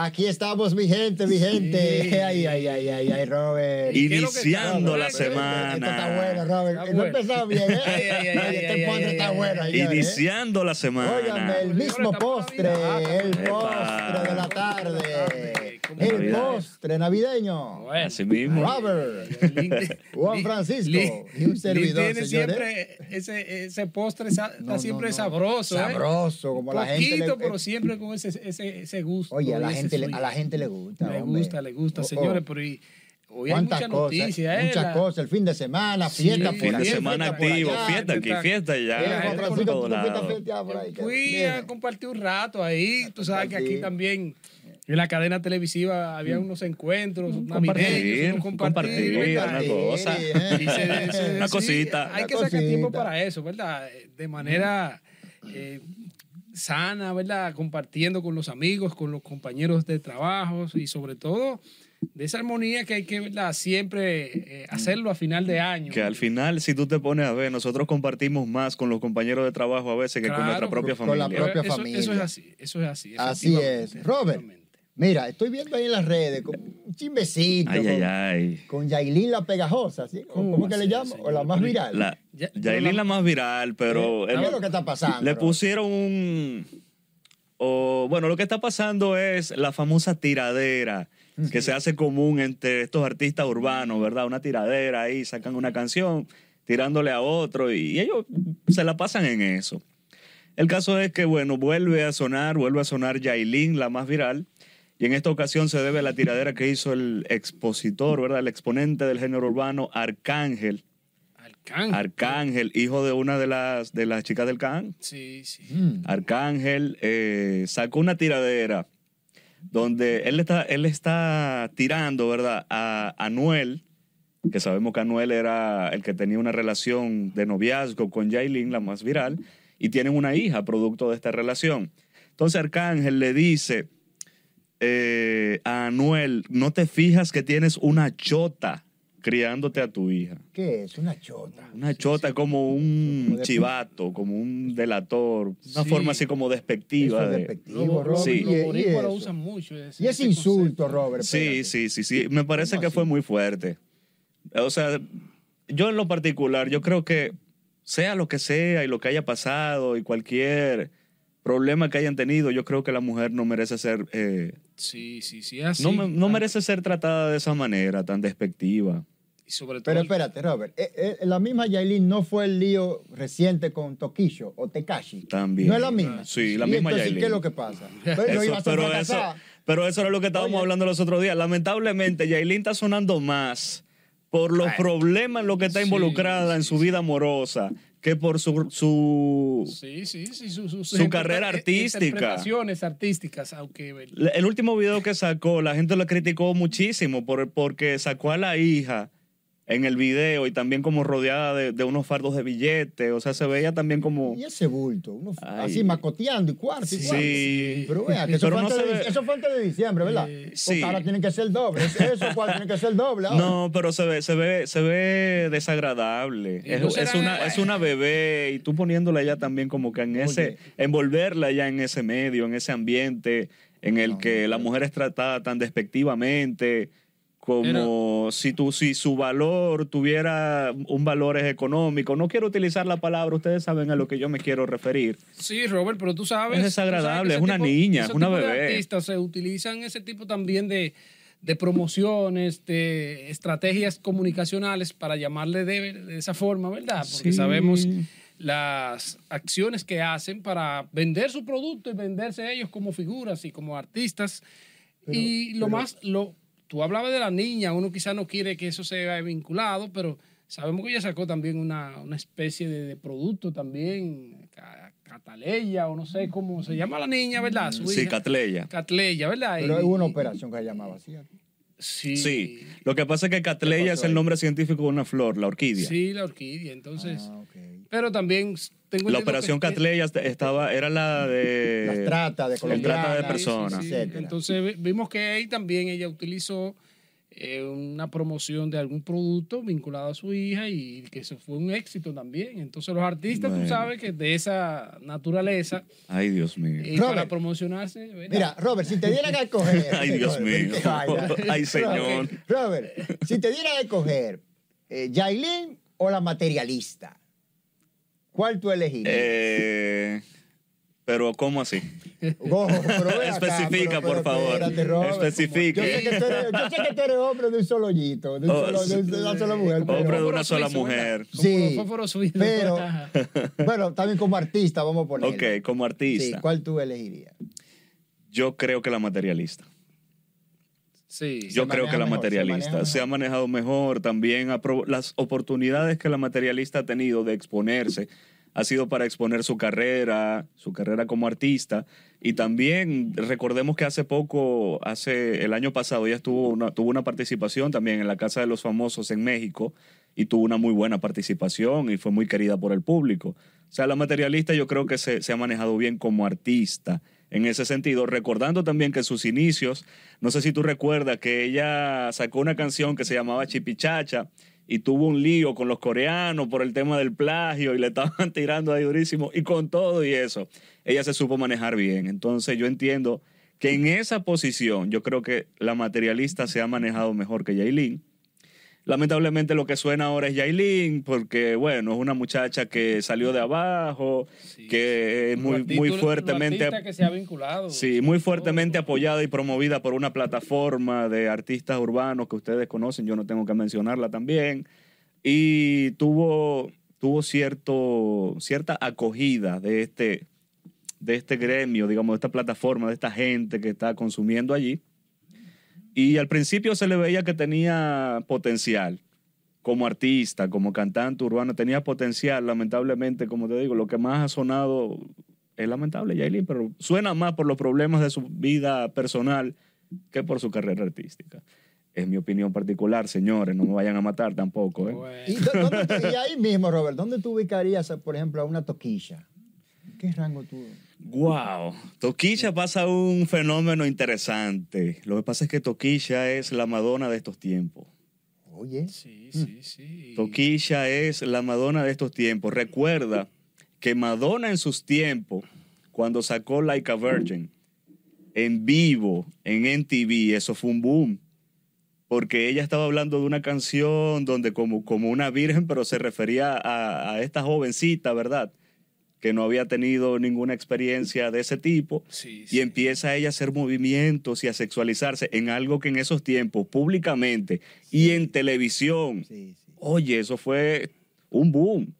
Aquí estamos, mi gente, mi gente. Sí. Ay, ay, ay, ay, ay, Robert. ¿Y qué es lo que Iniciando está- la está Esto está semana. bueno, Robert. Está no bueno. empezó bien, ¿eh? Ay, ay, ay, este ay, postre ay, está ay, bueno, ay. señores, ¿eh? Iniciando la semana. Óigame, el mismo postre, el postre de la tarde. ¿Cómo El Navidad? postre navideño. Bueno. Así mismo. Robert. Juan Francisco y un servidor, tiene señores. siempre ese, ese postre sa- está No, no, siempre no. sabroso. ¿eh? Sabroso, como la gente Poquito, le- pero siempre con ese, ese, ese gusto. Oye, a la y ese gente, le- a la gente le gusta. Le hombre. gusta, le gusta, Oh, oh. señores, pero y- hoy hay ¿Cuántas mucha cosas? noticia, ¿eh? Muchas La- cosas. El fin de semana, Sí, fiesta fin por Fin de aquí, semana activo, fiesta aquí, fiesta allá. Francisco, tú no por ahí. Fui a compartir un rato ahí. Tú sabes que aquí también en la cadena televisiva había unos encuentros Compartir, navideños, unos compartir, ¿verdad? una cosa. ¿eh? Y se- se- Una sí, cosita. Hay que sacar tiempo para eso, ¿verdad? De manera eh, sana, ¿verdad? Compartiendo con los amigos, con los compañeros de trabajo y sobre todo de esa armonía que hay que, ¿verdad? Siempre eh, hacerlo a final de año. Que al final, si tú te pones a ver, nosotros compartimos más con los compañeros de trabajo a veces que con nuestra propia con la familia. propia eso, familia. Eso es así, eso es así. Así es. Robert. Mira, estoy viendo ahí en las redes con un chimbecito. Ay, con, ay, ay. con Yailin la pegajosa, ¿sí? ¿Cómo, ¿Cómo que le llamo? señor? O la más viral. La, Ya- Yailin la más viral, pero ¿Qué el- es lo que está pasando? le pusieron un... o, bueno, lo que está pasando es la famosa tiradera que se hace común entre estos artistas urbanos, ¿verdad? Una tiradera ahí, sacan una canción tirándole a otro y ellos se la pasan en eso. El caso es que, bueno, vuelve a sonar, vuelve a sonar Yailin, la más viral, y en esta ocasión se debe a la tiradera que hizo el expositor, ¿verdad? El exponente del género urbano, Arcángel. Arcángel. Arcángel, hijo de una de las, de las chicas del Can. Sí, sí. Mm. Arcángel eh, sacó una tiradera donde él está, él está tirando, ¿verdad? A Anuel, que sabemos que Anuel era el que tenía una relación de noviazgo con Yailin, la más viral, y tienen una hija producto de esta relación. Entonces Arcángel le dice eh, a Anuel, no te fijas que tienes una chota criándote a tu hija. ¿Qué es? Una chota. Una chota como un Como de- chivato, como un delator, una Sí. forma así como despectiva. Eso es despectivo, Robert. Sí. los Y- lo usan mucho. ese- Y ese insulto, concepto. Robert. Sí, espérate. sí, sí, sí. Me parece ¿Cómo que fue muy fuerte. O sea, yo en lo particular, yo creo que sea lo que sea y lo que haya pasado y cualquier problema que hayan tenido, yo creo que la mujer no merece ser, eh, Sí, sí, sí. Así, no, me- no Ah, merece ser tratada de esa manera tan despectiva. Y sobre todo. Pero espérate, Robert. eh, eh, la misma Yailin no fue el lío reciente con Toquillo o Tekashi. También. No es la misma. Sí, la ¿Y misma entonces, Yailin. ¿Qué es lo que pasa? Pero Eso- iba a ser pero, eso, pero eso era lo que estábamos Oye. hablando los otros días. Lamentablemente, Yailin está sonando más por los problemas en los que está sí, involucrada en sí, su vida amorosa que por su, su Sí, sí, sí. Su, su- Su carrera interpre- artística. Interpretaciones artísticas, aunque. el último video que sacó, la gente lo criticó muchísimo por, porque sacó a la hija en el video y también como rodeada de, de unos fardos de billetes. O sea, se veía también como. Y ese bulto, uno así macoteando y cuarto y cuarto. Sí. Pero vea, que eso, Pero fue no antes de, ve- eso fue antes de diciembre, ¿verdad? Eh, sí. ahora tiene que ser doble. Eso, cuál tiene que ser doble ahora. No, pero se ve, se ve, se ve desagradable. Es, no es será- una, es una bebé y tú poniéndola ya también como que en ese, envolverla ya en ese medio, en ese ambiente en el No, que no, la mujer es tratada tan despectivamente, como si, tu, si su valor tuviera un valor económico. No quiero utilizar la palabra, ustedes saben a lo que yo me quiero referir. Sí, Robert, pero tú sabes. Es desagradable, sabes es una niña, ese es una tipo bebé. artistas se utilizan ese tipo también de, de promociones, de estrategias comunicacionales para llamarle de, de esa forma, ¿verdad? Porque Sí. sabemos las acciones que hacen para vender su producto y venderse ellos como figuras y como artistas. Pero- y lo pero- más, lo, tú hablabas de la niña, uno quizá no quiere que eso sea vinculado, pero sabemos que ella sacó también una, una especie de, de producto también, ca- cataleya o no sé cómo se llama la niña, ¿verdad? Su Sí. Catleya. Catleya, ¿verdad? Pero Y- hubo una operación que se llamaba así. Sí. Sí, lo que pasa es que Catleya ¿Qué es el nombre científico de una flor, la orquídea. Sí, la orquídea. Entonces, Ah, ok. pero también tengo La operación Catleya estaba, era la de... Las tratas de el trata de colombianas, personas. Sí, sí. etcétera. Entonces vi- vimos que ahí también ella utilizó eh, una promoción de algún producto vinculado a su hija y que eso fue un éxito también. Entonces los artistas, Bueno. tú sabes que de esa naturaleza, Ay, Dios mío. y Robert. para promocionarse, ¿verdad? Mira, Robert, si te dieran a escoger. Ay, Dios Robert, mío. Ay, señor. Robert, Robert, si te dieran a escoger, eh, ¿Yailin o la materialista? ¿Cuál tú elegirías? Eh, pero, ¿cómo así? Pero acá, Especifica, pero- por pero favor. espérate, Robert. Especifique. Yo sé, que tú eres, yo sé que tú eres hombre de un solo hoyito, de, un Oh, solo- de un- de una sola mujer. pero- Hombre de una sola mujer. Sí, pero- bueno, también como artista, vamos a poner. Ok, como Sí, artista. ¿cuál tú elegirías? Yo creo que la materialista. Sí. Yo Se creo que la mejor, se materialista maneja se, ha manejado mejor. También las oportunidades que la materialista ha tenido de exponerse ha sido para exponer su carrera, su carrera como artista. Y también recordemos que hace poco, hace el año pasado, ella estuvo una, tuvo una participación también en la Casa de los Famosos en México y tuvo una muy buena participación y fue muy querida por el público. O sea, la materialista yo creo que se, se ha manejado bien como artista en ese sentido, recordando también que sus inicios, no sé si tú recuerdas que ella sacó una canción que se llamaba Chipichacha y tuvo un lío con los coreanos por el tema del plagio y le estaban tirando ahí durísimo y con todo y eso, ella se supo manejar bien. Entonces yo entiendo que en esa posición yo creo que la materialista se ha manejado mejor que Yailin. Lamentablemente lo que suena ahora es Yailin, porque bueno, es una muchacha que salió de abajo, Sí. que es muy, muy fuertemente... artistas que se ha vinculado. Sí, muy fuertemente apoyada y promovida por una plataforma de artistas urbanos que ustedes conocen, yo no tengo que mencionarla también. Y tuvo, tuvo cierto, cierta acogida de este, de este gremio, digamos, de esta plataforma, de esta gente que está consumiendo allí. Y al principio se le veía que tenía potencial como artista, como cantante urbano, tenía potencial. Lamentablemente, como te digo, lo que más ha sonado es lamentable, Yailin, pero suena más por los problemas de su vida personal que por su carrera artística. Es mi opinión particular, señores, no me vayan a matar tampoco. ¿eh? Bueno. Y, dó- dónde tú- y ahí mismo, Robert, ¿dónde tú ubicarías, por ejemplo, a una toquilla? ¿Qué rango tú? Wow, Toquilla pasa un fenómeno interesante. Lo que pasa es que Toquilla es la Madonna de estos tiempos. Oye, Sí, sí, sí. Toquilla es la Madonna de estos tiempos. Recuerda que Madonna en sus tiempos, cuando sacó Like a Virgin, en vivo, en MTV, eso fue un boom. Porque ella estaba hablando de una canción donde como, como una virgen, pero se refería a, a esta jovencita, ¿verdad? Que no había tenido ninguna experiencia de ese tipo. Sí, Y empieza ella a hacer movimientos y a sexualizarse en algo que en esos tiempos, públicamente y en televisión. Oye, eso fue un boom.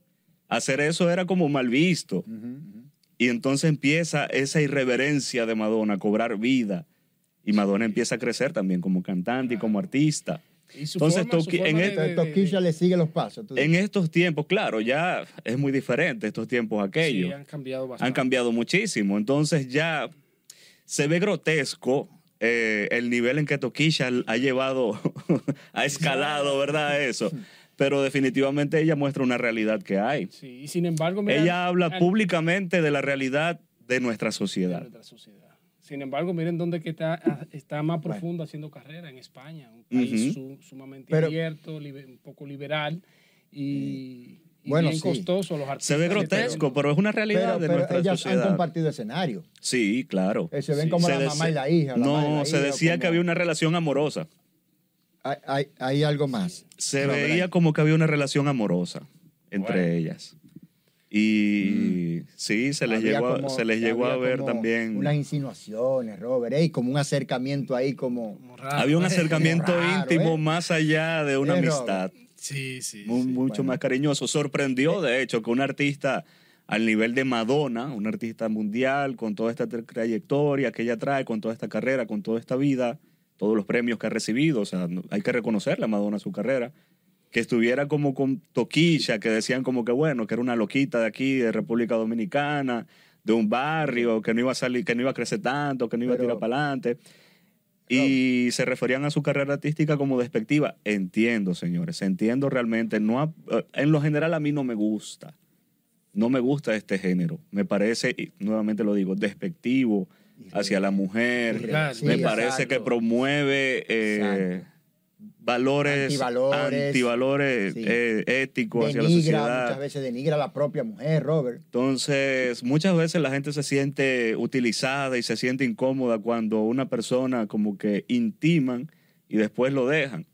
Hacer eso era como mal visto. Y entonces empieza esa irreverencia de Madonna a cobrar vida. Y Madonna empieza a crecer también como cantante y como artista. Entonces, forma- Toqui- en de- este- de- de- Toquilla le sigue los pasos. tú En estos tiempos, claro, ya es muy diferente estos tiempos Sí, aquellos. han cambiado bastante. han cambiado muchísimo. Entonces ya se ve grotesco eh, el nivel en que Toquilla ha llevado, ha escalado, ¿verdad? Eso. Pero definitivamente ella muestra una realidad que hay. Sí, y sin embargo, mira, Ella habla al- públicamente de la realidad de nuestra de sociedad. nuestra sociedad. Sin embargo, miren dónde que está, está más profundo haciendo carrera en España, un país su- sumamente Pero- abierto, un poco liberal y, y Bueno, bien sí. costoso a los artistas. Se ve grotesco, pero es una realidad Pero, de pero nuestra ellas han sociedad. compartido escenario. Sí, claro. Eh, se ven Sí. como Se la mamá y la hija. la No, la se hija, decía que había una relación amorosa. Hay, hay, hay algo más. Se veía como que había una relación amorosa entre Bueno. ellas. Y sí, se les Había llegó, como- se les llegó a ver también. Unas insinuaciones, Robert, ey, como un acercamiento ahí, como. Como raro, Había un ¿eh? acercamiento Raro, íntimo ¿eh? más allá de una Eh, amistad, Sí, sí. mu- sí. mucho bueno. más cariñoso. Sorprendió, de hecho, que un artista al nivel de Madonna, un artista mundial, con toda esta tra- trayectoria que ella trae, con toda esta carrera, con toda esta vida, todos los premios que ha recibido, o sea, hay que reconocerle a Madonna su carrera, que estuviera como con Toquilla, que decían como que bueno, que era una loquita de aquí, de República Dominicana, de un barrio, que no iba a salir, que no iba a crecer tanto, que no iba Pero- a tirar para adelante. Y se referían a su carrera artística como despectiva. Entiendo, señores, entiendo realmente. No ha- eh, en lo general a mí no me gusta. No me gusta este género. Me parece, y nuevamente lo digo, despectivo hacia la mujer. Me parece exacto. que promueve eh, valores, Antivalores. antivalores Sí. eh, éticos hacia la Denigra, sociedad. muchas veces denigra a la propia mujer, Robert. Entonces, muchas veces la gente se siente utilizada y se siente incómoda cuando una persona como que intiman y después lo dejan.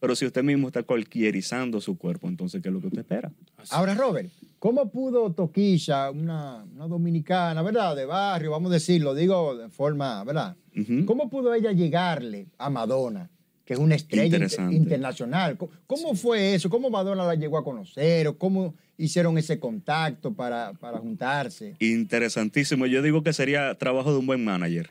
Pero si usted mismo está cualquierizando su cuerpo, entonces, ¿qué es lo que usted espera? Ahora, Robert, ¿cómo pudo Toquilla, una, una dominicana, ¿verdad? De barrio, vamos a decirlo, digo de forma, ¿verdad? ¿Cómo pudo ella llegarle a Madonna, que es una estrella inter- internacional? ¿Cómo, cómo fue eso? ¿Cómo Madonna la llegó a conocer? ¿O ¿Cómo hicieron ese contacto para, para juntarse? Interesantísimo. Yo digo que sería trabajo de un buen manager.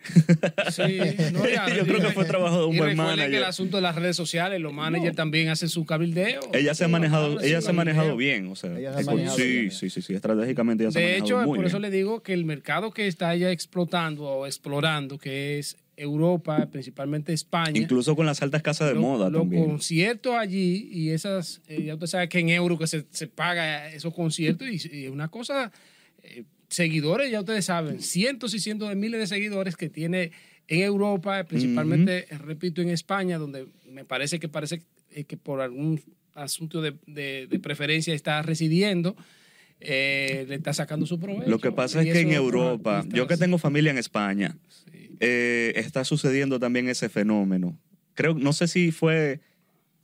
Sí, no, ya, Yo creo que fue trabajo de un y buen recuerden que el manager. asunto de las redes sociales, los managers también hacen su cabildeo. Ella se ha manejado, ella se ha manejado bien, o sea, Ella se ha sí, manejado sí, bien. sí, sí, sí, estratégicamente ella se ha De manejado hecho, muy por eso le digo que el mercado que está ella explotando o explorando, que es Europa, principalmente España. Incluso con las altas casas de lo- moda los también. conciertos allí y esas, eh, ya usted sabe que en euro que se, se paga esos conciertos y, y una cosa, eh, seguidores, ya ustedes saben, cientos y cientos de miles de seguidores que tiene en Europa, principalmente, repito, en España, donde me parece que parece eh, que por algún asunto de, de- de preferencia está residiendo, eh, le está sacando su provecho. Lo que pasa es que en Europa, artistas- yo que tengo familia en España, Sí. eh, está sucediendo también ese fenómeno. Creo, no sé si fue,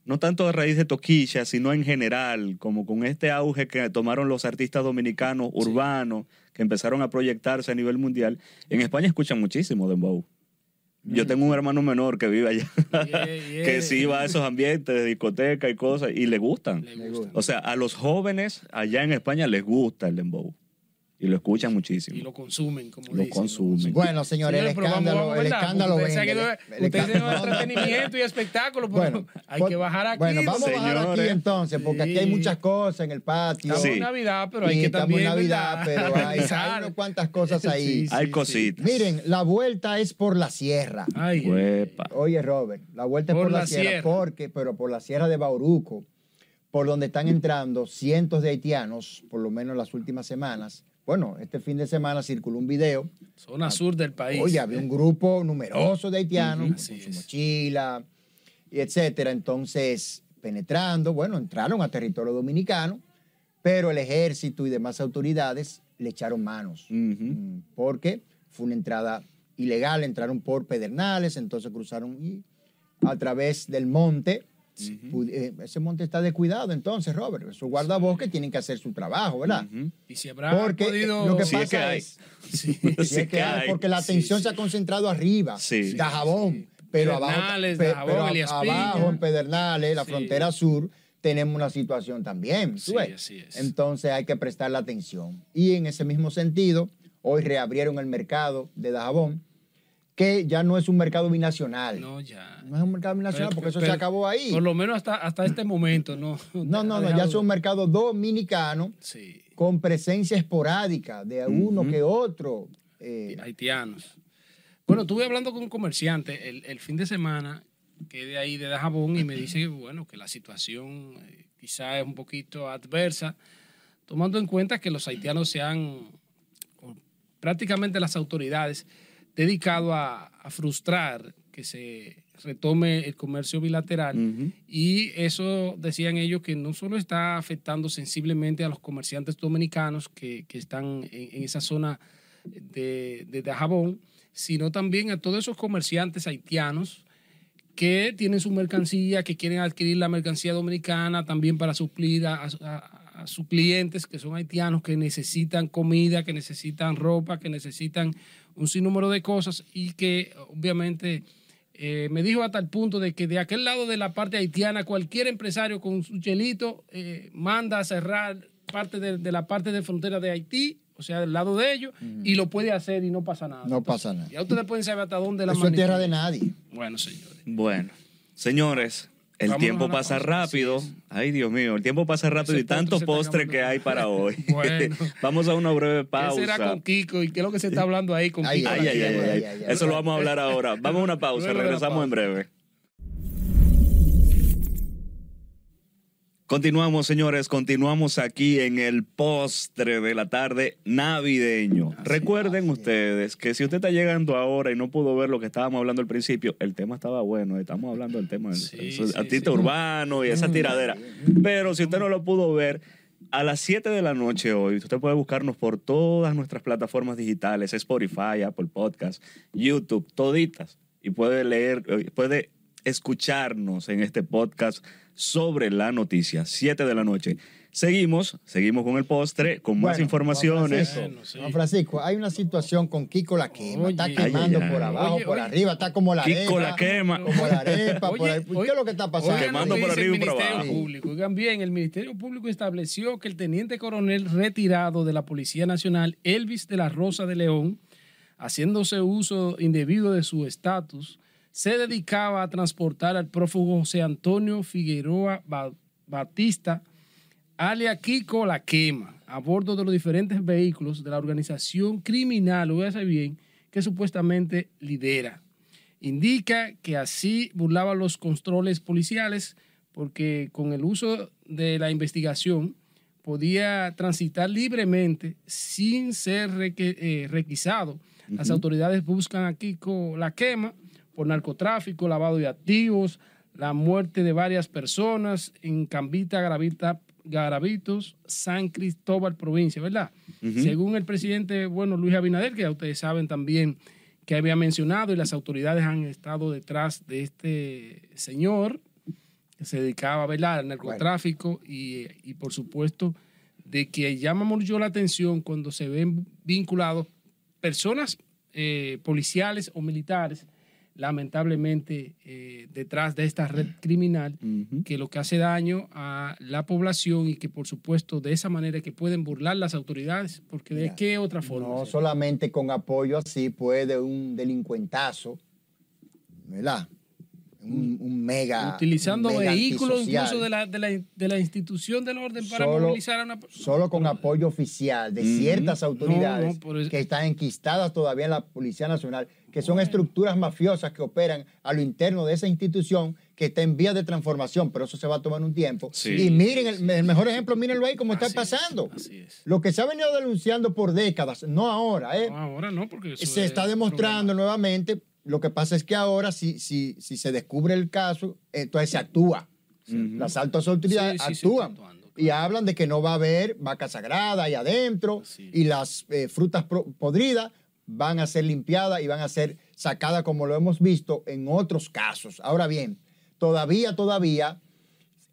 no tanto a raíz de Toquilla, sino en general, como con este auge que tomaron los artistas dominicanos urbanos, que empezaron a proyectarse a nivel mundial. En España escuchan muchísimo Dembow. Yo tengo un hermano menor que vive allá, Yeah, yeah. que sí va a esos ambientes de discoteca y cosas, y le gustan. Le. O sea, a los jóvenes allá en España les gusta el dembow. Y lo escuchan muchísimo. Y lo consumen, como Lo dicen. consumen. Bueno, señores, el escándalo, vamos, el escándalo Ustedes tienen entretenimiento y espectáculo, pero Bueno, hay que bajar aquí. Bueno, vamos a bajar aquí entonces, porque aquí hay muchas cosas en el patio. Estamos Sí. en Navidad, pero hay Sí, que estamos también. en Navidad, ¿verdad? pero hay, hay unas cuantas cosas ahí. Sí, Hay sí, cositas. Miren, la vuelta es por la sierra. Ay. Oye, Robert, la vuelta es Por por la, la sierra, sierra. porque, pero por la sierra de Bauruco, por donde están entrando cientos de haitianos, por lo menos las últimas semanas. Bueno, este fin de semana circuló un video. Zona sur del país. Oye, había un grupo numeroso de haitianos con su es. mochila, y etcétera. Entonces, penetrando, bueno, entraron a territorio dominicano, pero el ejército y demás autoridades le echaron manos. Mm, porque fue una entrada ilegal, entraron por Pedernales, entonces cruzaron y a través del monte. Eh, ese monte está descuidado, entonces, Robert. Esos guardabosques tienen que hacer su trabajo, ¿verdad? Y si habrá Porque podido. lo que Sí, es pasa que hay. es, Sí. Sí, Sí es que hay, hay. porque la Sí, atención sí. se ha concentrado arriba, Sí. Dajabón, pero abajo, Pedernales, pe- Dajabón, pero abajo en Pedernales, la Sí. frontera sur, tenemos una situación también. ¿tú Sí, ves? así es. Entonces hay que prestarle atención. Y en ese mismo sentido, hoy reabrieron el mercado de Dajabón, que ya no es un mercado binacional. No, No, ya. es un mercado binacional Pero- porque eso pero- se acabó ahí. Por lo menos hasta, hasta este momento, ¿no? No, no, no, ya es un mercado dominicano Sí, con presencia esporádica de uno que otro. eh, haitianos. Bueno, estuve hablando con un comerciante el, el fin de semana, que de ahí de Dajabón, y me dice que, bueno, que la situación eh, quizá es un poquito adversa, tomando en cuenta que los haitianos se han, prácticamente las autoridades, dedicado a, a frustrar que se retome el comercio bilateral. Y eso decían ellos que no solo está afectando sensiblemente a los comerciantes dominicanos que, que están en, en esa zona de, de Dajabón, sino también a todos esos comerciantes haitianos que tienen su mercancía, que quieren adquirir la mercancía dominicana también para suplir a, a- a sus clientes que son haitianos, que necesitan comida, que necesitan ropa, que necesitan un sinnúmero de cosas y que obviamente eh, me dijo hasta el punto de que de aquel lado de la parte haitiana cualquier empresario con su chelito eh, manda a cerrar parte de, de la parte de frontera de Haití, o sea, del lado de ellos, y lo puede hacer y no pasa nada. No pasa nada. Ya ustedes pueden saber hasta dónde la eso es tierra de nadie. Bueno, señores. Bueno, señores, el Vámonos tiempo pasa pausa, rápido. Ay, Dios mío, el tiempo pasa rápido Ese y tanto postre que hay para hoy. Bueno. Vamos a una breve ¿Qué será pausa. con Kiko y qué es lo que se está hablando ahí con Ay, Kiko? Ay, ay, ay, ay, Ay, ay. ay, ay. Eso lo vamos a hablar ahora. Vamos a una pausa, regresamos en pausa. breve. Continuamos, señores, continuamos aquí en el postre de la tarde navideño. Recuerden ustedes que si usted está llegando ahora y no pudo ver lo que estábamos hablando al principio, el tema estaba bueno, estamos hablando del tema del Sí, del sí, artista sí. urbano y esa tiradera. Pero si usted no lo pudo ver, a las 7 de la noche hoy, usted puede buscarnos por todas nuestras plataformas digitales, Spotify, Apple Podcast, YouTube, toditas, y puede leer, eh, puede escucharnos en este podcast sobre la noticia, 7 de la noche. Seguimos, seguimos con el postre, con más informaciones. Juan Francisco, Bueno, sí. Juan Francisco, hay una situación con Kiko la quema. está quemando Ay, ay, por abajo, Oye, por oye. arriba, está como la Kiko arepa. la quema. Como la arepa. por Oye, ahí. ¿Qué oye, es lo que está pasando? Quemando por arriba y el por abajo. Público. Oigan bien, el Ministerio Público estableció que el teniente coronel retirado de la Policía Nacional, Elvis de la Rosa de León, haciéndose uso indebido de su estatus, se dedicaba a transportar al prófugo José Antonio Figueroa Ba- Batista, alia Kiko La Quema, a bordo de los diferentes vehículos de la organización criminal, oígase bien, que supuestamente lidera. Indica que así burlaba los controles policiales porque con el uso de la investigación podía transitar libremente sin ser eh, requisado. Las autoridades buscan a Kiko La Quema por narcotráfico, lavado de activos, la muerte de varias personas en Cambita, Gravita, Garavitos, San Cristóbal, provincia, ¿verdad? Según el presidente, bueno, Luis Abinader, que ya ustedes saben también que había mencionado y las autoridades han estado detrás de este señor que se dedicaba ¿verdad? al narcotráfico y, y, por supuesto de que llama mucho la atención cuando se ven vinculados personas eh, policiales o militares lamentablemente eh, detrás de esta red criminal que lo que hace daño a la población y que por supuesto de esa manera que pueden burlar las autoridades porque de qué otra forma No solamente con apoyo así puede un delincuentazo, ¿verdad? Un, un mega. utilizando un mega vehículos antisocial. incluso de la, de, la, de la institución del orden para Solo- movilizar a una persona. Solo con apoyo oficial de Ujú. ciertas autoridades No, no, que están enquistadas todavía en la Policía Nacional, que son estructuras mafiosas que operan a lo interno de esa institución que está en vías de transformación, pero eso se va a tomar un tiempo. Sí. Y miren, el, el mejor ejemplo, mírenlo ahí como está Así es, pasando. así es. Lo que se ha venido denunciando por décadas, no ahora, ¿eh? No, ahora no, porque eso se es está demostrando problema. nuevamente. Lo que pasa es que ahora, si, si, si se descubre el caso, entonces se actúa. Las altas autoridades Sí, sí, actúan y hablan de que no va a haber vaca sagrada ahí adentro y las eh, frutas podridas van a ser limpiadas y van a ser sacadas como lo hemos visto en otros casos. Ahora bien, todavía, todavía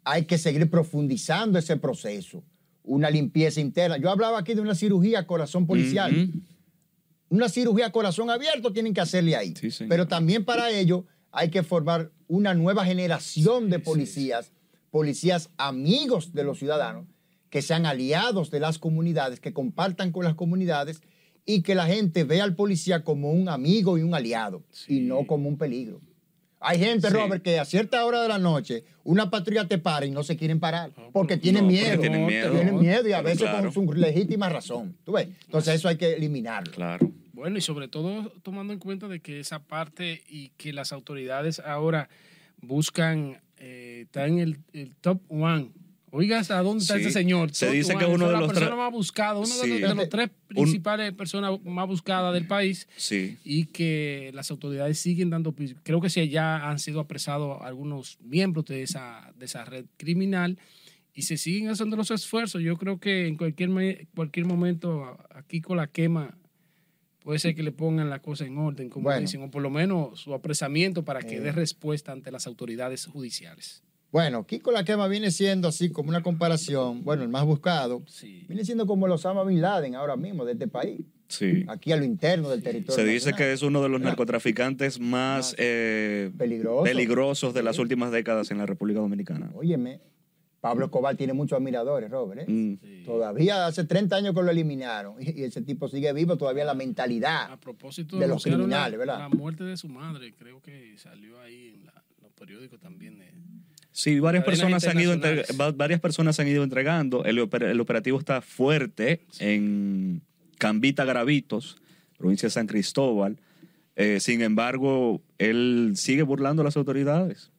hay que seguir profundizando ese proceso. Una limpieza interna. Yo hablaba aquí de una cirugía corazón policial una cirugía corazón abierto tienen que hacerle ahí. Sí. Pero también para ello hay que formar una nueva generación de policías, policías amigos de los ciudadanos, que sean aliados de las comunidades, que compartan con las comunidades y que la gente vea al policía como un amigo y un aliado y no como un peligro. Hay gente, Sí. Robert, que a cierta hora de la noche una patrulla te para y no se quieren parar porque tienen No, porque miedo. tienen miedo. Tienen miedo y a Pero veces claro. con su legítima razón. ¿Tú ves? Entonces eso hay que eliminarlo. Claro. Bueno, y sobre todo tomando en cuenta de que esa parte y que las autoridades ahora buscan, eh, está en el, el top one. Oigas, ¿a dónde está Sí. ese señor? Se dice que uno de los la persona tre- más buscada, uno de, los, de los tres Un- principales personas más buscadas del país Sí. y que las autoridades siguen dando creo que sí ya han sido apresados algunos miembros de esa de esa red criminal y se siguen haciendo los esfuerzos yo creo que en cualquier cualquier momento aquí con la quema puede ser que le pongan la cosa en orden como Bueno. dicen o por lo menos su apresamiento para que Eh. dé respuesta ante las autoridades judiciales Bueno, Kiko la quema viene siendo así como una comparación, bueno, el más buscado, sí viene siendo como los Osama Bin Laden ahora mismo de este país, Sí. aquí a lo interno del territorio. Se dice que es uno de los narcotraficantes más eh, Peligroso. peligrosos de las últimas décadas en la República Dominicana. Óyeme, Pablo Escobar tiene muchos admiradores, Robert. ¿eh? Mm. Todavía hace 30 años que lo eliminaron y, ese tipo sigue vivo todavía la mentalidad. a propósito de los criminales, la, ¿verdad? la muerte de su madre creo que salió ahí en la- los periódicos también de- Sí, varias personas, se han ido varias personas se han ido entregando. El, oper- el operativo está fuerte en Cambita Gravitos, provincia de San Cristóbal. Eh, sin embargo, él sigue burlando a las autoridades.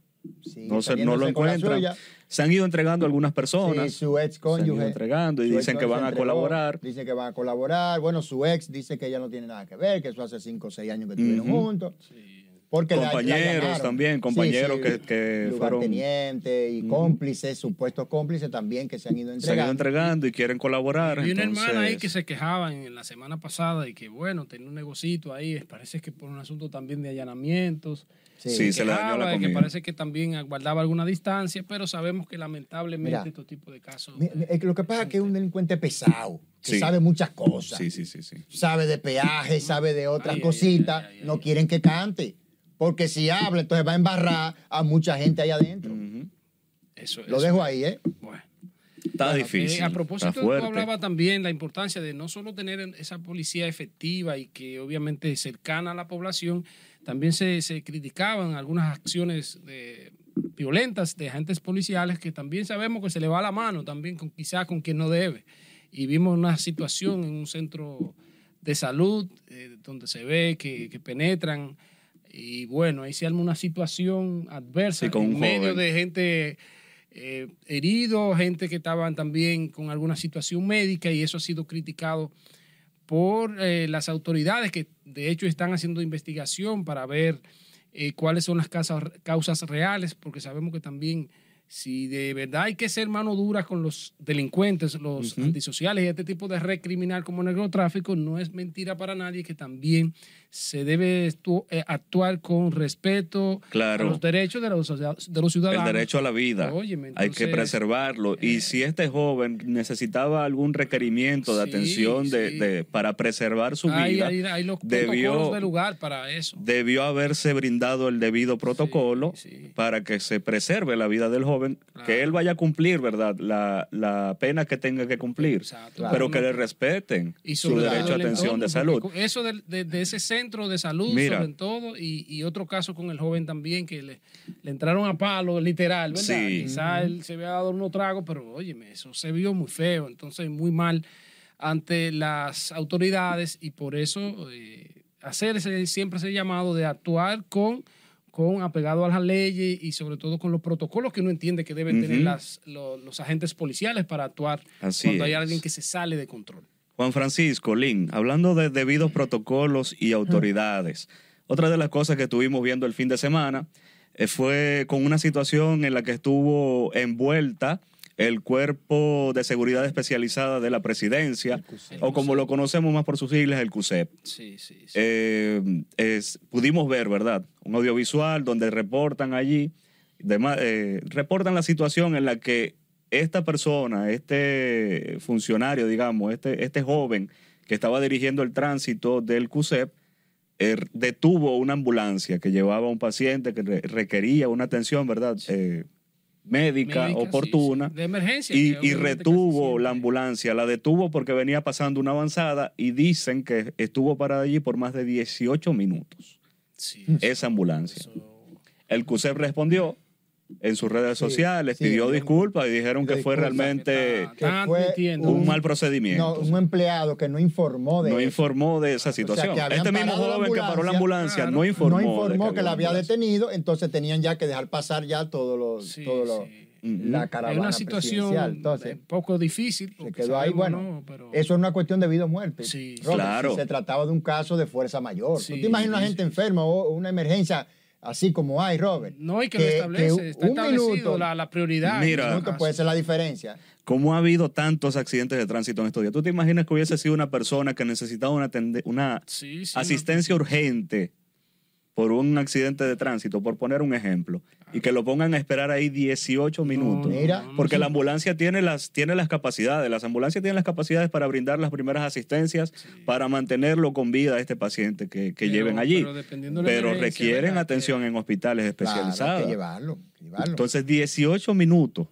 No, se, no lo encuentran. Se han ido entregando algunas personas. Sí, su ex se han ido cónyuge. entregando y dicen que van a entregó, colaborar. Dice que van a colaborar. Bueno, su ex dice que ella no tiene nada que ver, que eso hace cinco o seis años que estuvieron juntos. Porque la- la Compañeros allanaron. también, compañeros que- que fueron- Lugartenientes y cómplices, supuestos cómplices también que se han ido Se han entregando. ido entregando y quieren colaborar. Y una entonces- hermana ahí que se quejaba en la semana pasada y que, bueno, tenía un negocito ahí, parece que por un asunto también de allanamientos. Sí. Sí, se le dañó la que parece que también guardaba alguna distancia, pero sabemos que lamentablemente Mira. estos tipos de casos... Lo que pasa es que es un delincuente pesado, que Sí. sabe muchas cosas. Sí, sí, sí, sí. sabe de peaje, sabe de otras Ay, cositas, ay, ay, ay, no quieren que cante. Porque si habla, entonces va a embarrar a mucha gente ahí adentro. Ujú. Eso, Lo eso. dejo ahí, ¿eh? Bueno. Está Eh, difícil. a propósito, está tú hablaba también la importancia de no solo tener esa policía efectiva y que obviamente cercana a la población, también se, se criticaban algunas acciones de- violentas de agentes policiales que también sabemos que se le va la mano también con quizás con quien no debe. Y vimos una situación en un centro de salud eh, donde se ve que, que penetran y bueno, ahí se arma una situación adversa Sí, con en medio joven. de gente eh, heridos, gente que estaban también con alguna situación médica y eso ha sido criticado por eh, las autoridades que de hecho están haciendo investigación para ver eh, cuáles son las causas, causas reales, porque sabemos que también si de verdad hay que ser mano dura con los delincuentes, los antisociales y este tipo de red criminal como el narcotráfico, no es mentira para nadie que también se debe eh, actuar con respeto Claro. a los derechos de los, de los ciudadanos. El derecho a la vida. Óyeme, Hay que preservarlo. y eh, si este joven necesitaba algún requerimiento de Sí, atención de, sí. de- para preservar su hay, vida, hay, hay los debió- del lugar para eso. debió haberse brindado el debido protocolo Sí, para que se preserve la vida del joven, Claro. que él vaya a cumplir, ¿verdad? La, la pena que tenga que cumplir, Exacto. pero que le respeten y su derecho a atención de salud. Eso de, de- de ese centro de salud, Mira. sobre todo, y, y otro caso con el joven también, que le, le entraron a palo, literal, ¿verdad? Sí. Quizá él se había dado unos tragos, pero óyeme, eso se vio muy feo, entonces muy mal ante las autoridades y por eso eh, hacer ese- siempre ese llamado de actuar con con apegado a las leyes y sobre todo con los protocolos que uno entiende que deben tener las, lo- los agentes policiales para actuar Así cuando hay alguien que se sale de control. Juan Francisco, Lin, hablando de debidos protocolos y autoridades, otra de las cosas que estuvimos viendo el fin de semana eh, fue con una situación en la que estuvo envuelta el Cuerpo de Seguridad Especializada de la Presidencia, CUSEP. o como lo conocemos más por sus siglas, el CUSEP. Sí, sí, sí. Eh, es- pudimos ver, ¿verdad? Un audiovisual donde reportan allí, eh, reportan la situación en la que esta persona, este funcionario, digamos, este, este joven que estaba dirigiendo el tránsito del CUSEP, eh, detuvo una ambulancia que llevaba a un paciente que re- requería una atención, ¿verdad? Eh, médica, oportuna. sí. De emergencia. Y, y retuvo la ambulancia, la detuvo porque venía pasando una avanzada y dicen que estuvo parada allí por más de 18 minutos, Sí, esa ambulancia. eso- El CUSEP respondió en sus redes Sí, sociales, sí, pidió disculpas y dijeron que fue realmente Está- están que fue admitiendo. un un- mal No, procedimiento. un empleado que no informó de No eso. informó de esa situación. este mismo joven que paró la ambulancia Claro. no informó, no informó que, la había detenido, entonces tenían ya que dejar pasar ya todo lo, Sí, todo lo- la caravana una situación. Entonces, un poco difícil. se quedó ahí, bueno, ¿no? Pero- eso es una cuestión de vida o muerte. Sí, Robert, claro. si se trataba de un caso de fuerza mayor. Sí, ¿Tú te imaginas una gente sí. enferma o una emergencia así como hay, Robert? No, y que, lo establece, está un establecido minuto, la, la prioridad. Mira. un minuto puede ser la diferencia. ¿Cómo ha habido tantos accidentes de tránsito en estos días? ¿Tú te imaginas que hubiese sido una persona que necesitaba una, atende- una Sí, sí, asistencia no, urgente por un accidente de tránsito, por poner un ejemplo, y que lo pongan a esperar ahí 18 minutos? no, Mira, Porque sí. la ambulancia tiene las, tiene las capacidades, las ambulancias tienen las capacidades para brindar las primeras asistencias, para mantenerlo con vida a este paciente que, que Pero- lleven allí. pero requieren ¿verdad? atención en hospitales Claro, hay especializados. que llevarlo, hay que llevarlo. Entonces, 18 minutos,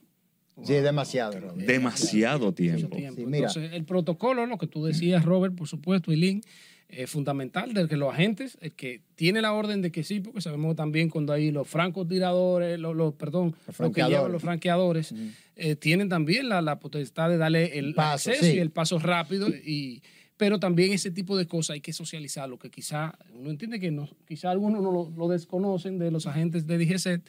sí, es demasiado, Robert. demasiado tiempo. tiempo. Sí, mira. Entonces, el protocolo, lo que tú decías, Robert, por supuesto, y Lynn, es fundamental de que los agentes, el que tiene la orden de que sí, porque sabemos también cuando hay los francotiradores, los, los perdón, Los los que llevan los franqueadores, eh, tienen también la, la potestad de darle el Paso, acceso sí. y el paso rápido y pero también ese tipo de cosas hay que socializarlo, que quizá uno entiende que no, quizá algunos no lo, lo desconocen de los agentes de DGCET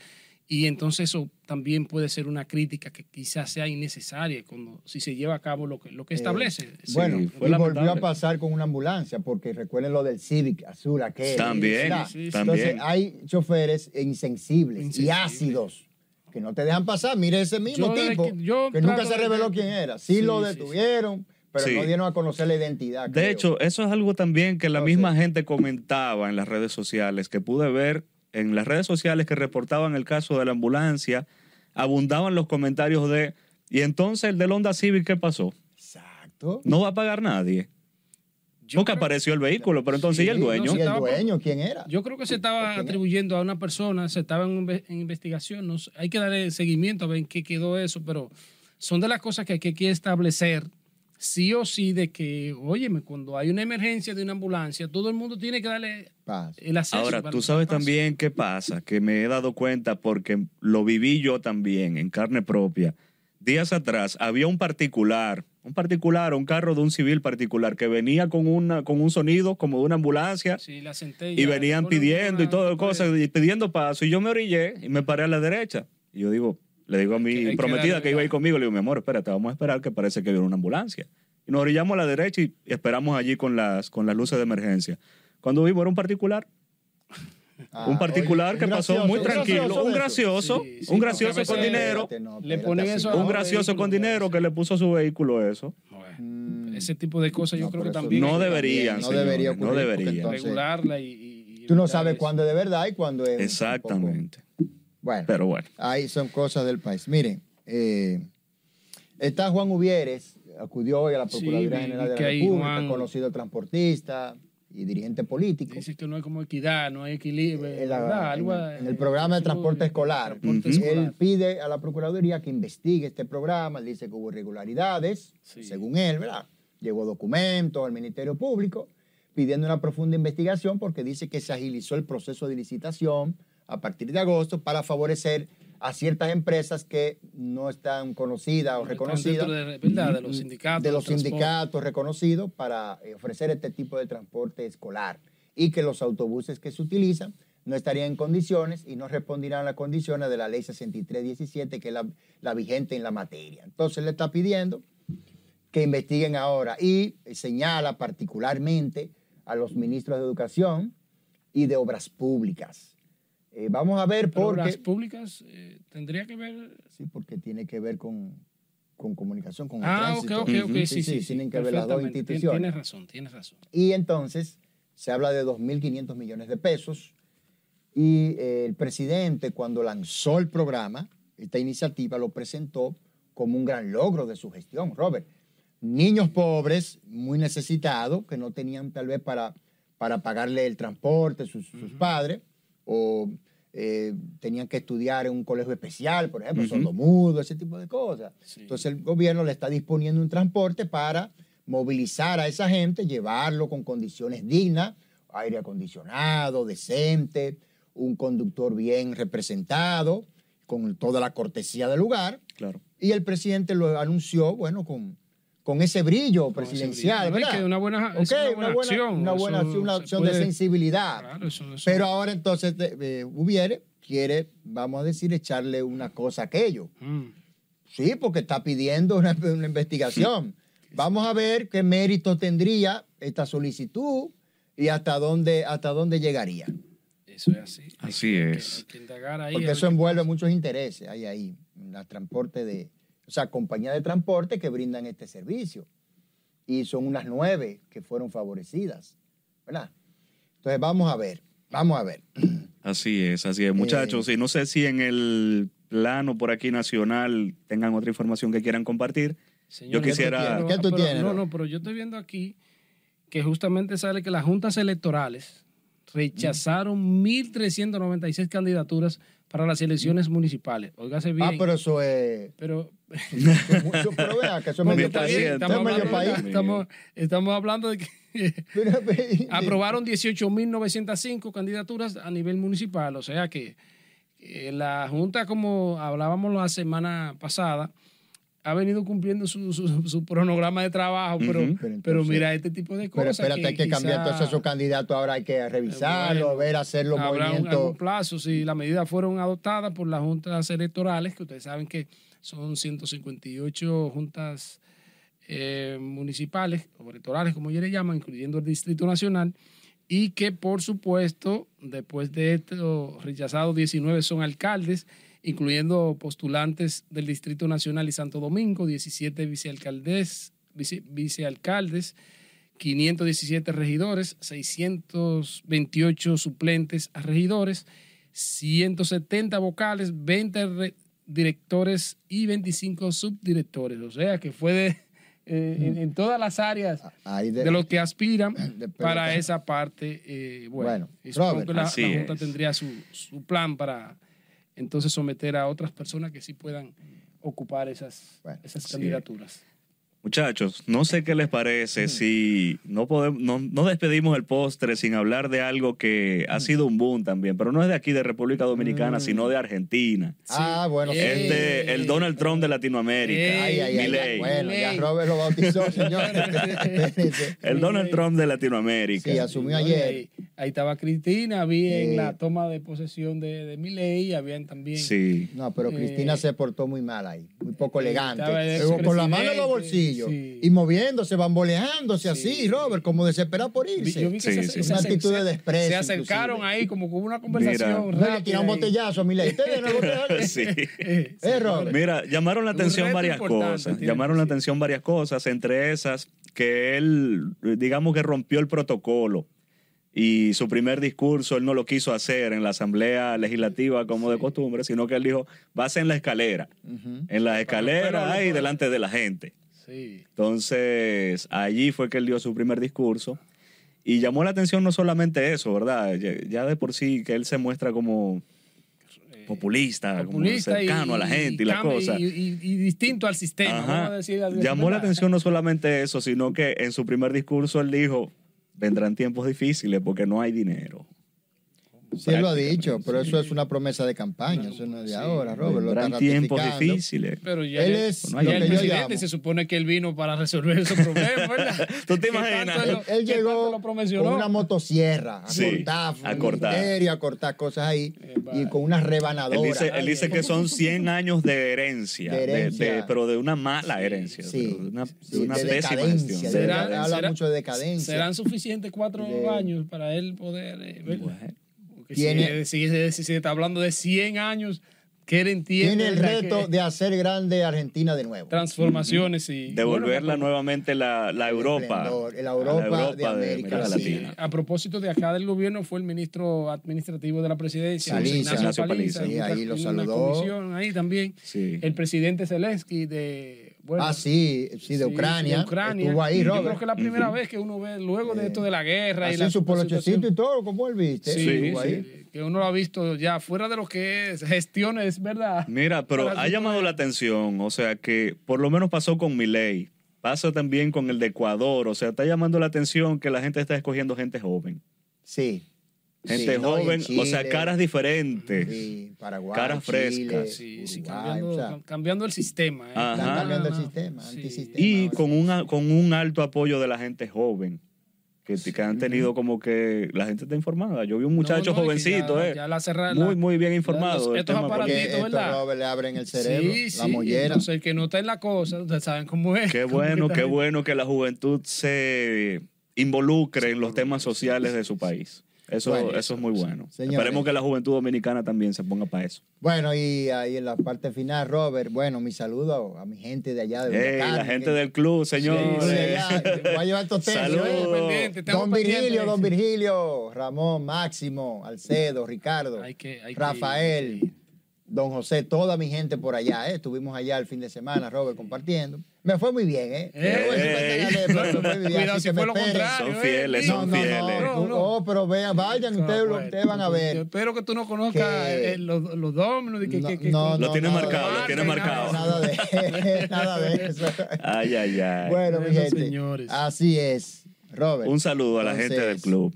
Y entonces eso también puede ser una crítica que quizás sea innecesaria cuando, si se lleva a cabo lo que, lo que Eh, establece. bueno, Sí, y volvió a pasar con una ambulancia, porque recuerden lo del Civic azul aquel. También, ¿verdad? sí, sí. Entonces también. hay choferes insensibles y ácidos que no te dejan pasar. Mire ese mismo Yo tipo que- yo que nunca se de- reveló quién era. Sí, Sí, lo sí, sí. detuvieron, pero Sí. no dieron a conocer la identidad. De creo. hecho, eso es algo también que la Entonces- misma gente comentaba en las redes sociales, que pude ver en las redes sociales que reportaban el caso de la ambulancia, abundaban los comentarios de, ¿y entonces el del Honda Civic qué pasó? Exacto. No va a pagar nadie. Yo Porque creo- apareció el vehículo, pero entonces ¿y el Sí, no dueño? ¿Y el dueño quién era? Yo creo que se estaba atribuyendo a una persona, se estaba en, inve- en investigación. No sé, hay que darle seguimiento a ver en qué quedó eso, pero son de las cosas que hay que, que establecer sí o sí de que, óyeme, cuando hay una emergencia de una ambulancia, todo el mundo tiene que darle el acceso. Ahora, tú sabes también qué pasa, que me he dado cuenta porque lo viví yo también en carne propia. Días atrás había un particular, un particular, un carro de un civil particular que venía con, una, con un sonido como de una ambulancia Sí, la senté y venían pidiendo y todo cosas, y pidiendo paso. Y yo me orillé y me paré a la derecha. Y yo digo, le digo a mi prometida que iba a ir conmigo, le digo, mi amor, espérate, vamos a esperar que parece que viene una ambulancia. Y nos orillamos a la derecha y esperamos allí con las, con las luces de emergencia. Cuando vimos era un particular, Ah, un particular oye, que pasó gracioso, muy tranquilo, un gracioso, Sí, sí, un gracioso a con dinero, no, le ponen eso un gracioso con dinero que le puso a su vehículo eso. Bueno, Mm. Ese tipo de cosas yo No, creo que también No deberían, no debería no ocurrir, porque deberían. entonces- regularla y, y- y Tú no sabes cuándo es de verdad y cuándo es. Exactamente. Bueno, Pero bueno. ahí son cosas del país. Miren, eh, está Juan Uvieres, acudió hoy a la Procuraduría General de la República, Juan- conocido transportista y dirigente político. Dice que no hay como equidad, no hay equilibrio. En, la- ¿verdad? Algo, en- en el eh, programa de transporte escolar. transporte escolar. Él pide a la Procuraduría que investigue este programa. Él dice que hubo irregularidades, Sí. según él, ¿verdad? Llegó documentos al Ministerio Público pidiendo una profunda investigación porque dice que se agilizó el proceso de licitación a partir de agosto para favorecer a ciertas empresas que no están conocidas o reconocidas de, los sindicatos. de los sindicatos reconocidos para eh, ofrecer este tipo de transporte escolar y que los autobuses que se utilizan no estarían en condiciones y no respondirán a las condiciones de la ley 6317, que es la, la vigente en la materia. Entonces le está pidiendo que investiguen ahora y señala particularmente a los ministros de Educación y de Obras Públicas. Eh, vamos a ver porque... las públicas eh, tendría que ver. Sí, porque tiene que ver con, con comunicación, con el Ah, ok, tránsito. ok, ok. Ujú. Sí, sí, sí. tienen que ver las dos instituciones. Tienes razón, tienes razón. Y entonces se habla de 2.500 millones de pesos. Y eh, el presidente, cuando lanzó el programa, esta iniciativa lo presentó como un gran logro de su gestión, Robert. Niños pobres, muy necesitados, que no tenían tal vez para, para pagarle el transporte sus, sus padres, o eh, tenían que estudiar en un colegio especial, por ejemplo, Ujú. sordomudo, ese tipo de cosas. Sí. Entonces el gobierno le está disponiendo un transporte para movilizar a esa gente, llevarlo con condiciones dignas, aire acondicionado, decente, un conductor bien representado, con toda la cortesía del lugar. Claro. Y el presidente lo anunció, bueno, con, con ese brillo Con ese presidencial. Es ¿verdad? que una buena- Ok, es una buena acción. Una buena acción, una de sensibilidad. Claro, eso, eso- Pero ahora entonces eh, Hubiere quiere, vamos a decir, echarle una cosa a aquello. Mm. Sí, porque está pidiendo una, una investigación. Vamos a ver qué mérito tendría esta solicitud y hasta dónde, hasta dónde llegaría. Eso es así. Hay Así hay que- es. hay que indagar ahí, Porque eso envuelve pasa. muchos intereses. Hay ahí, la transporte de, o sea, compañías de transporte que brindan este servicio. Y son unas nueve que fueron favorecidas, ¿verdad? Entonces vamos a ver, vamos a ver. Así es, así es. Eh, Muchachos, y no sé si en el plano por aquí nacional tengan otra información que quieran compartir. Señor, Yo quisiera- ¿Qué tú pero- tienes, No, no, pero yo estoy viendo aquí que justamente sale que las juntas electorales rechazaron 1.396 candidaturas para las elecciones municipales. Óigase bien. Ah, pero eso es, pero eso pero vea que eso es medio país. estamos, medio hablando, país. estamos, estamos hablando de que aprobaron 18.905 candidaturas a nivel municipal. O sea que eh, la Junta, como hablábamos la semana pasada, ha venido cumpliendo su, su, su cronograma de trabajo, pero. Pero pero, entonces- mira este tipo de Pero cosas. espérate, hay que cambiar quizá- entonces esos candidatos. Ahora hay que revisarlo, Bueno, ver, hacer los Habrá un, algún movimientos. plazo si las medidas fueron adoptadas por las juntas electorales, que ustedes saben que son 158 juntas eh, municipales o electorales, como ellos le llaman, incluyendo el Distrito Nacional, y que por supuesto, después de esto, rechazados 19 son alcaldes, incluyendo postulantes del Distrito Nacional y Santo Domingo, 17 vicealcaldes, vice- vicealcaldes 517 regidores, 628 suplentes a regidores, 170 vocales, 20 re- directores y 25 subdirectores. O sea que fue de, eh, en, en todas las áreas Ahí de, los que aspiran de para esa parte. eh, bueno, Bueno, y supongo Robert, que la, la Junta es. tendría su, su plan para entonces someter a otras personas que sí puedan ocupar esas, Bueno, esas sí. candidaturas. Muchachos, no sé qué les parece si no podemos, no, no despedimos el postre sin hablar de algo que ha sido un boom también, pero no es de aquí de República Dominicana, sino de Argentina. Ah, bueno, sí. Eh, Este, el Donald Trump de Latinoamérica, Ay, ay, ay. Bueno, ya. Robert lo bautizó, señor. Espérense. El Donald Trump de Latinoamérica. Sí, asumió ayer. Ahí, estaba Cristina, vi en Eh. la toma de posesión de, de Milei, habían también. Sí. No, pero Eh, Cristina se portó muy mal ahí, muy poco eh, elegante. con la mano en los bolsillos sí. y moviéndose, bamboleándose así, Sí. Robert, como desesperado por irse. Yo vi que Sí, se, sí. se Una actitud de desprecio, Se acercaron inclusive. ahí como con una conversación Mira. No, le tiraron botellazo a Milei. ¿Ustedes no botellazo? Sí. Eh, Robert. Mira, llamaron la atención varias cosas. Llamaron la atención varias cosas, entre esas que él, digamos que rompió el protocolo y su primer discurso él no lo quiso hacer en la Asamblea Legislativa como de costumbre, sino que él dijo, va a ser en la escalera. En la escalera puede- delante de la gente. Sí. Entonces, allí fue que él dio su primer discurso. Y llamó la atención no solamente eso, ¿verdad? Ya, ya de por sí que él se muestra como populista, populista como cercano y, a la gente y, la cambia cosa. Y, y- y distinto al sistema. Decir Llamó la atención no solamente eso, sino que en su primer discurso él dijo, vendrán tiempos difíciles porque no hay dinero. Sí, él lo ha dicho, pero eso es una promesa de campaña, eso no es de Sí. ahora, Robert. Lo tiempos difíciles. Pero ya, Él es lo ya el presidente se supone que él vino para resolver esos problemas, ¿verdad? ¿Tú te ¿Qué imaginas? Él, lo- él llegó con una motosierra a Sí, cortar, a cortar. ministerio, a cortar cosas ahí Eh, y con una Él rebanadora. dice, él dice que son 100 años de herencia, De de- herencia. de- pero de una mala herencia, Sí, de una, de sí, una de pésima decadencia, gestión. de- ¿Será- habla mucho de decadencia. ¿Serán suficientes cuatro De- años para él poder eh? Bueno. Porque Tiene- si, si- si se está hablando de 100 años, que él entiende Tiene el reto que de hacer grande Argentina de nuevo. transformaciones y Devolverla bueno, nuevamente la, la Europa. la Europa de América Sí, Latina. a propósito de acá del gobierno fue el ministro administrativo de la presidencia. Ignacio Ignacio Paliza, Paliza. Sí, una- ahí lo saludó. comisión ahí también. Sí. El presidente Zelensky de bueno, ah, sí, sí, de Ucrania. de Ucrania. Estuvo ahí, Yo creo que es la primera vez que uno ve luego de esto de la guerra y Así la su polochecito y todo, como él viste. Sí, sí, que uno lo ha visto ya fuera de lo que es gestiones, ¿verdad? Mira, pero Para ha llamado la atención, o sea, que por lo menos pasó con Milei, pasa también con el de Ecuador, o sea, está llamando la atención que la gente está escogiendo gente joven. Sí. Gente joven, o sea, caras diferentes. Sí, Paraguay, Caras Chile, frescas. Sí, sí, Uruguay, cambiando, o sea, cam- cambiando el sistema. ¿eh? Ajá. Están cambiando el sistema, Sí. antisistema. Y con, una, con un alto apoyo de la gente joven, que, que han tenido como que la gente está informada. Yo vi un muchacho No, no, jovencito, ya- eh, ya la cerra- muy, muy bien informado. estos estos ¿verdad? Le abren el cerebro, Sí, la sí, mollera. entonces el que no está en la cosa, ustedes saben cómo es. Qué bueno, qué bueno que la juventud se involucre en los temas sociales de su país. Eso, Bueno, eso es muy bueno. Señores. Esperemos que la juventud dominicana también se ponga para eso. Bueno, y ahí en la parte final, Robert, bueno, mi saludo a mi gente de allá de Ey, Villa la gente que- del club, señores. Sí, allá, voy a llevar estos. ¿eh? Don. Virgilio, Don Virgilio, Ramón, Máximo, Alcedo, Ricardo, Hay que- hay que- Rafael, sí. Don José, toda mi gente por allá, ¿eh? Estuvimos allá el fin de semana, Robert, compartiendo. Me fue muy bien, ¿eh? Eh. Cuidado así si fue lo contrario. Son eh, fieles, son fieles. no, No, no. oh, pero vean, vayan, ustedes, van a ver. Yo espero que tú no conozcas Que- eh, los, los dominos. de que- No, que- que- no, que- Lo tiene nada marcado, lo tiene Nada, marcado. Nada de, nada de eso. Ay, ay, ay. Bueno, mi gente. señores. Así es. Robert. Un saludo a la gente del club.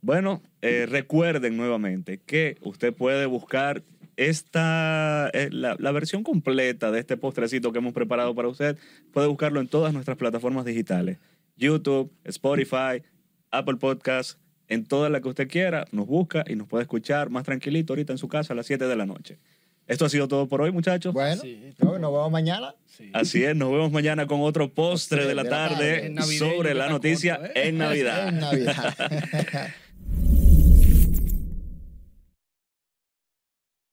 Bueno, eh, recuerden nuevamente que usted puede buscar esta, eh, la, la versión completa de este postrecito que hemos preparado para usted, puede buscarlo en todas nuestras plataformas digitales. YouTube, Spotify, Apple Podcasts, en todas las que usted quiera, nos busca y nos puede escuchar más tranquilito ahorita en su casa a las 7 de la noche. Esto ha sido todo por hoy, muchachos. Bueno, Sí. nos vemos mañana. Sí. Así es, nos vemos mañana con otro postre de la de la tarde. sobre la noticia corto, ¿eh? en Navidad. En Navidad.